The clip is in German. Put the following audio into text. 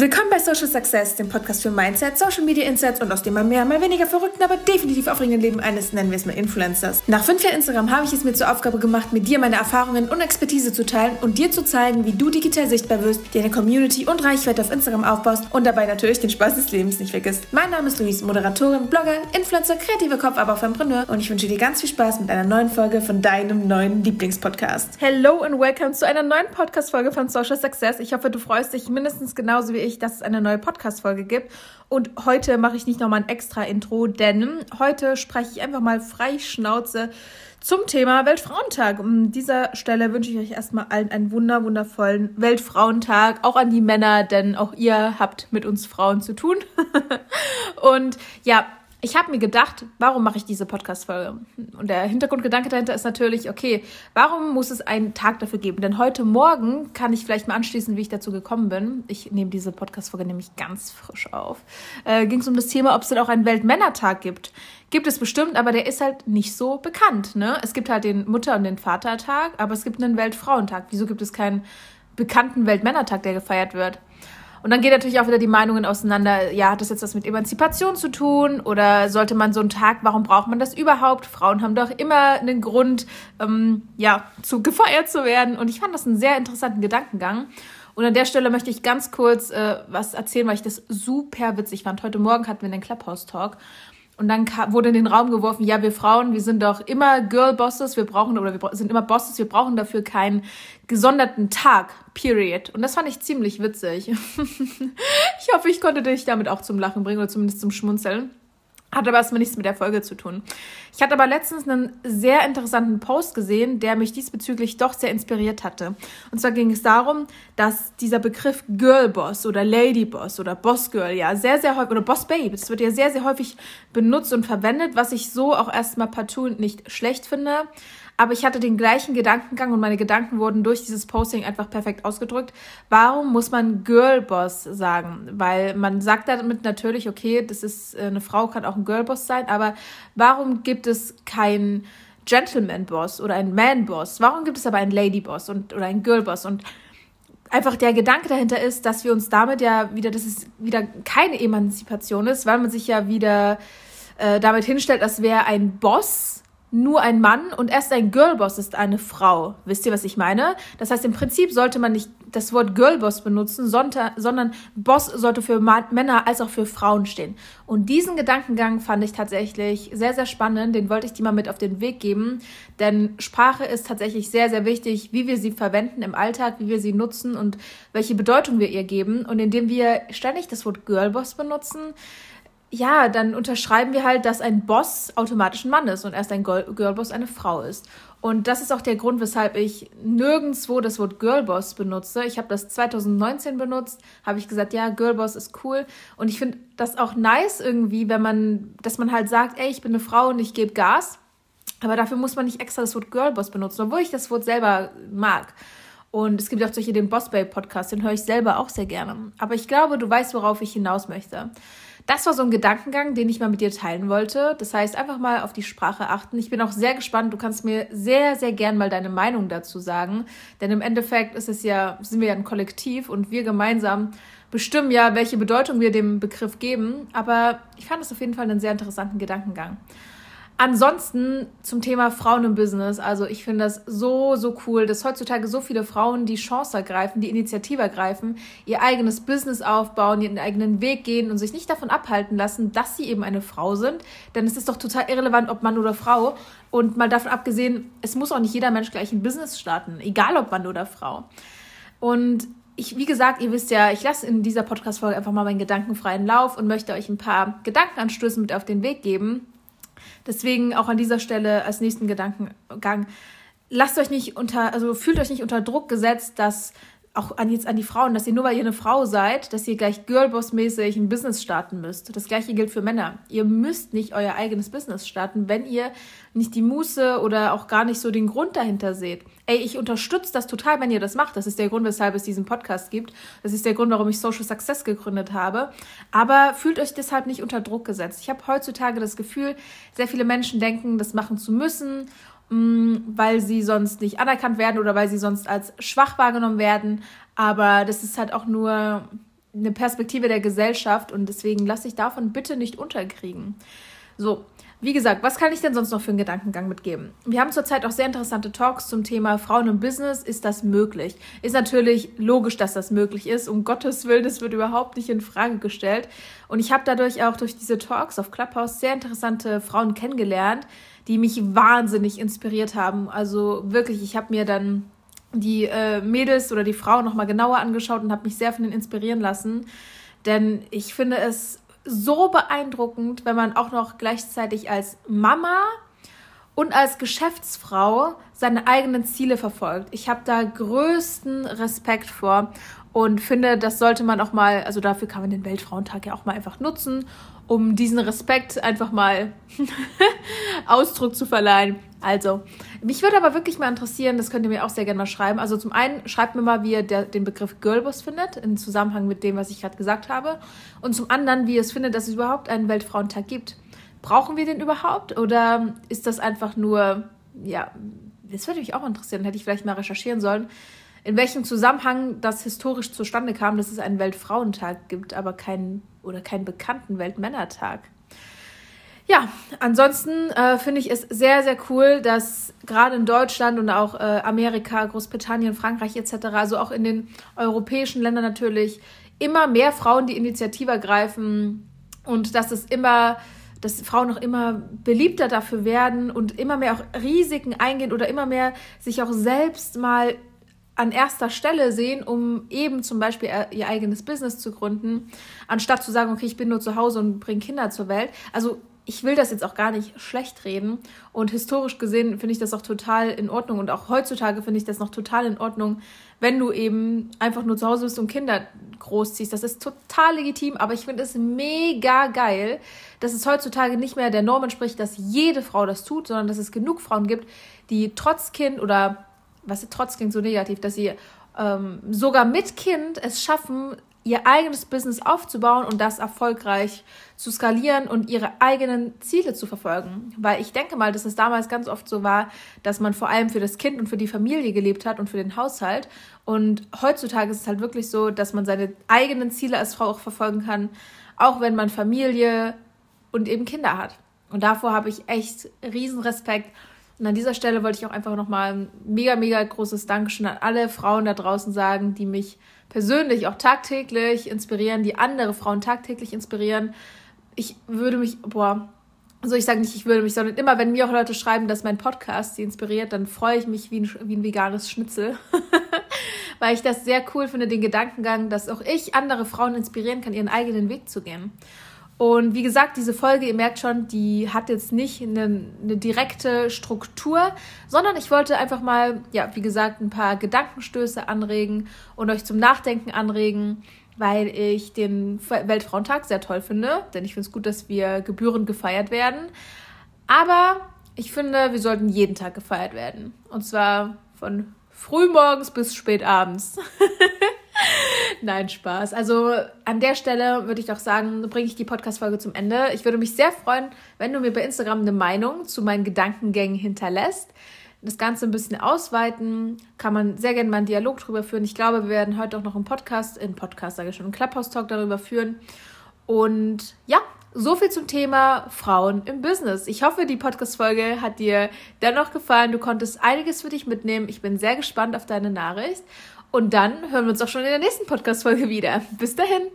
Willkommen bei Social Success, dem Podcast für Mindset, Social Media Insights und aus dem mal mehr, mal weniger verrückten, aber definitiv aufregenden Leben eines, nennen wir es mal Influencers. Nach fünf Jahren Instagram habe ich es mir zur Aufgabe gemacht, mit dir meine Erfahrungen und Expertise zu teilen und dir zu zeigen, wie du digital sichtbar wirst, dir eine Community und Reichweite auf Instagram aufbaust und dabei natürlich den Spaß des Lebens nicht vergisst. Mein Name ist Luis, Moderatorin, Blogger, Influencer, kreative Kopf, aber auch Entrepreneur und ich wünsche dir ganz viel Spaß mit einer neuen Folge von deinem neuen Lieblingspodcast. Hello and welcome zu einer neuen Podcast-Folge von Social Success. Ich hoffe, du freust dich mindestens genauso wie ich ich, dass es eine neue Podcast-Folge gibt. Und heute mache ich nicht nochmal ein extra Intro, denn heute spreche ich einfach mal frei Schnauze zum Thema Weltfrauentag. An dieser Stelle wünsche ich euch erstmal allen einen wunder, wundervollen Weltfrauentag, auch an die Männer, denn auch ihr habt mit uns Frauen zu tun. Und ja, ich habe mir gedacht, warum mache ich diese Podcast-Folge? Und der Hintergrundgedanke dahinter ist natürlich, okay, warum muss es einen Tag dafür geben? Denn heute Morgen kann ich vielleicht mal anschließen, wie ich dazu gekommen bin. Ich nehme diese Podcast-Folge nämlich ganz frisch auf. Äh, Ging es um das Thema, ob es denn auch einen Weltmännertag gibt. Gibt es bestimmt, aber der ist halt nicht so bekannt. Ne? Es gibt halt den Mutter- und den Vatertag, aber es gibt einen Weltfrauentag. Wieso gibt es keinen bekannten Weltmännertag, der gefeiert wird? Und dann geht natürlich auch wieder die Meinungen auseinander. Ja, hat das jetzt was mit Emanzipation zu tun? Oder sollte man so einen Tag, warum braucht man das überhaupt? Frauen haben doch immer einen Grund, ähm, ja, zu gefeiert zu werden. Und ich fand das einen sehr interessanten Gedankengang. Und an der Stelle möchte ich ganz kurz äh, was erzählen, weil ich das super witzig fand. Heute Morgen hatten wir einen Clubhouse-Talk. Und dann wurde in den Raum geworfen, ja, wir Frauen, wir sind doch immer Girl-Bosses, wir brauchen, oder wir sind immer Bosses, wir brauchen dafür keinen gesonderten Tag, period. Und das fand ich ziemlich witzig. ich hoffe, ich konnte dich damit auch zum Lachen bringen oder zumindest zum Schmunzeln. Hat aber erstmal nichts mit der Folge zu tun. Ich hatte aber letztens einen sehr interessanten Post gesehen, der mich diesbezüglich doch sehr inspiriert hatte. Und zwar ging es darum, dass dieser Begriff Girlboss oder Ladyboss oder Bossgirl ja sehr, sehr häufig, oder Bossbabe, das wird ja sehr, sehr häufig benutzt und verwendet, was ich so auch erstmal partout nicht schlecht finde. Aber ich hatte den gleichen Gedankengang und meine Gedanken wurden durch dieses Posting einfach perfekt ausgedrückt. Warum muss man Girlboss sagen? Weil man sagt damit natürlich, okay, das ist äh, eine Frau kann auch ein Girlboss sein, aber warum gibt es kein Gentleman-Boss oder ein Man-Boss? Warum gibt es aber einen Lady-Boss und, oder einen Girl-Boss? Und einfach der Gedanke dahinter ist, dass wir uns damit ja wieder, dass es wieder keine Emanzipation ist, weil man sich ja wieder äh, damit hinstellt, als wäre ein Boss nur ein Mann und erst ein Girlboss ist eine Frau. Wisst ihr, was ich meine? Das heißt, im Prinzip sollte man nicht das Wort Girlboss benutzen, sondern Boss sollte für Männer als auch für Frauen stehen. Und diesen Gedankengang fand ich tatsächlich sehr, sehr spannend. Den wollte ich dir mal mit auf den Weg geben. Denn Sprache ist tatsächlich sehr, sehr wichtig, wie wir sie verwenden im Alltag, wie wir sie nutzen und welche Bedeutung wir ihr geben. Und indem wir ständig das Wort Girlboss benutzen, ja, dann unterschreiben wir halt, dass ein Boss automatisch ein Mann ist und erst ein Girlboss eine Frau ist. Und das ist auch der Grund, weshalb ich nirgendwo das Wort Girlboss benutze. Ich habe das 2019 benutzt, habe ich gesagt, ja, Girlboss ist cool. Und ich finde das auch nice irgendwie, wenn man, dass man halt sagt, ey, ich bin eine Frau und ich gebe Gas. Aber dafür muss man nicht extra das Wort Girlboss benutzen, obwohl ich das Wort selber mag. Und es gibt auch solche den Boss Babe Podcast, den höre ich selber auch sehr gerne. Aber ich glaube, du weißt, worauf ich hinaus möchte. Das war so ein Gedankengang, den ich mal mit dir teilen wollte. Das heißt, einfach mal auf die Sprache achten. Ich bin auch sehr gespannt. Du kannst mir sehr, sehr gern mal deine Meinung dazu sagen. Denn im Endeffekt ist es ja, sind wir ja ein Kollektiv und wir gemeinsam bestimmen ja, welche Bedeutung wir dem Begriff geben. Aber ich fand es auf jeden Fall einen sehr interessanten Gedankengang. Ansonsten zum Thema Frauen im Business. Also ich finde das so, so cool, dass heutzutage so viele Frauen die Chance ergreifen, die Initiative ergreifen, ihr eigenes Business aufbauen, ihren eigenen Weg gehen und sich nicht davon abhalten lassen, dass sie eben eine Frau sind. Denn es ist doch total irrelevant, ob Mann oder Frau. Und mal davon abgesehen, es muss auch nicht jeder Mensch gleich ein Business starten, egal ob Mann oder Frau. Und ich, wie gesagt, ihr wisst ja, ich lasse in dieser Podcast-Folge einfach mal meinen gedankenfreien Lauf und möchte euch ein paar Gedankenanstöße mit auf den Weg geben Deswegen auch an dieser Stelle als nächsten Gedankengang, lasst euch nicht unter, also fühlt euch nicht unter Druck gesetzt, dass auch an jetzt an die Frauen, dass ihr nur weil ihr eine Frau seid, dass ihr gleich Girlboss-mäßig ein Business starten müsst. Das gleiche gilt für Männer. Ihr müsst nicht euer eigenes Business starten, wenn ihr nicht die Muße oder auch gar nicht so den Grund dahinter seht. Ey, ich unterstütze das total, wenn ihr das macht. Das ist der Grund, weshalb es diesen Podcast gibt. Das ist der Grund, warum ich Social Success gegründet habe. Aber fühlt euch deshalb nicht unter Druck gesetzt. Ich habe heutzutage das Gefühl, sehr viele Menschen denken, das machen zu müssen weil sie sonst nicht anerkannt werden oder weil sie sonst als schwach wahrgenommen werden. Aber das ist halt auch nur eine Perspektive der Gesellschaft und deswegen lasse ich davon bitte nicht unterkriegen. So, wie gesagt, was kann ich denn sonst noch für einen Gedankengang mitgeben? Wir haben zurzeit auch sehr interessante Talks zum Thema Frauen im Business. Ist das möglich? Ist natürlich logisch, dass das möglich ist. Um Gottes Willen, das wird überhaupt nicht in Frage gestellt. Und ich habe dadurch auch durch diese Talks auf Clubhouse sehr interessante Frauen kennengelernt, die mich wahnsinnig inspiriert haben. Also wirklich, ich habe mir dann die äh, Mädels oder die Frauen nochmal genauer angeschaut und habe mich sehr von ihnen inspirieren lassen. Denn ich finde es so beeindruckend, wenn man auch noch gleichzeitig als Mama und als Geschäftsfrau seine eigenen Ziele verfolgt. Ich habe da größten Respekt vor und finde, das sollte man auch mal, also dafür kann man den Weltfrauentag ja auch mal einfach nutzen, um diesen Respekt einfach mal Ausdruck zu verleihen. Also, mich würde aber wirklich mal interessieren, das könnt ihr mir auch sehr gerne mal schreiben. Also zum einen schreibt mir mal, wie ihr der, den Begriff Girlboss findet, im Zusammenhang mit dem, was ich gerade gesagt habe. Und zum anderen, wie ihr es findet, dass es überhaupt einen Weltfrauentag gibt. Brauchen wir den überhaupt? Oder ist das einfach nur, ja, das würde mich auch interessieren, hätte ich vielleicht mal recherchieren sollen, in welchem Zusammenhang das historisch zustande kam, dass es einen Weltfrauentag gibt, aber keinen oder keinen bekannten Weltmännertag. Ja, ansonsten äh, finde ich es sehr, sehr cool, dass gerade in Deutschland und auch äh, Amerika, Großbritannien, Frankreich etc., also auch in den europäischen Ländern natürlich, immer mehr Frauen die Initiative ergreifen und dass es immer, dass Frauen noch immer beliebter dafür werden und immer mehr auch Risiken eingehen oder immer mehr sich auch selbst mal an erster Stelle sehen, um eben zum Beispiel ihr eigenes Business zu gründen, anstatt zu sagen, okay, ich bin nur zu Hause und bringe Kinder zur Welt. Also ich will das jetzt auch gar nicht schlecht reden. Und historisch gesehen finde ich das auch total in Ordnung. Und auch heutzutage finde ich das noch total in Ordnung, wenn du eben einfach nur zu Hause bist und Kinder großziehst. Das ist total legitim, aber ich finde es mega geil, dass es heutzutage nicht mehr der Norm entspricht, dass jede Frau das tut, sondern dass es genug Frauen gibt, die trotz Kind oder was trotz klingt so negativ, dass sie ähm, sogar mit Kind es schaffen, ihr eigenes Business aufzubauen und das erfolgreich zu skalieren und ihre eigenen Ziele zu verfolgen. Weil ich denke mal, dass es damals ganz oft so war, dass man vor allem für das Kind und für die Familie gelebt hat und für den Haushalt. Und heutzutage ist es halt wirklich so, dass man seine eigenen Ziele als Frau auch verfolgen kann, auch wenn man Familie und eben Kinder hat. Und davor habe ich echt riesen Respekt. Und an dieser Stelle wollte ich auch einfach nochmal ein mega, mega großes Dankeschön an alle Frauen da draußen sagen, die mich persönlich auch tagtäglich inspirieren, die andere Frauen tagtäglich inspirieren. Ich würde mich, boah, also ich sage nicht, ich würde mich, sondern immer, wenn mir auch Leute schreiben, dass mein Podcast sie inspiriert, dann freue ich mich wie ein, wie ein veganes Schnitzel. Weil ich das sehr cool finde, den Gedankengang, dass auch ich andere Frauen inspirieren kann, ihren eigenen Weg zu gehen. Und wie gesagt, diese Folge, ihr merkt schon, die hat jetzt nicht eine, eine, direkte Struktur, sondern ich wollte einfach mal, ja, wie gesagt, ein paar Gedankenstöße anregen und euch zum Nachdenken anregen, weil ich den Weltfrauentag sehr toll finde, denn ich finde es gut, dass wir gebührend gefeiert werden. Aber ich finde, wir sollten jeden Tag gefeiert werden. Und zwar von frühmorgens bis spät abends. Nein, Spaß. Also an der Stelle würde ich doch sagen, bringe ich die Podcast-Folge zum Ende. Ich würde mich sehr freuen, wenn du mir bei Instagram eine Meinung zu meinen Gedankengängen hinterlässt. Das Ganze ein bisschen ausweiten, kann man sehr gerne mal einen Dialog darüber führen. Ich glaube, wir werden heute auch noch einen Podcast, einen Podcast sage ich schon, einen Clubhouse-Talk darüber führen. Und ja, so viel zum Thema Frauen im Business. Ich hoffe, die Podcast-Folge hat dir dennoch gefallen. Du konntest einiges für dich mitnehmen. Ich bin sehr gespannt auf deine Nachricht. Und dann hören wir uns auch schon in der nächsten Podcast-Folge wieder. Bis dahin.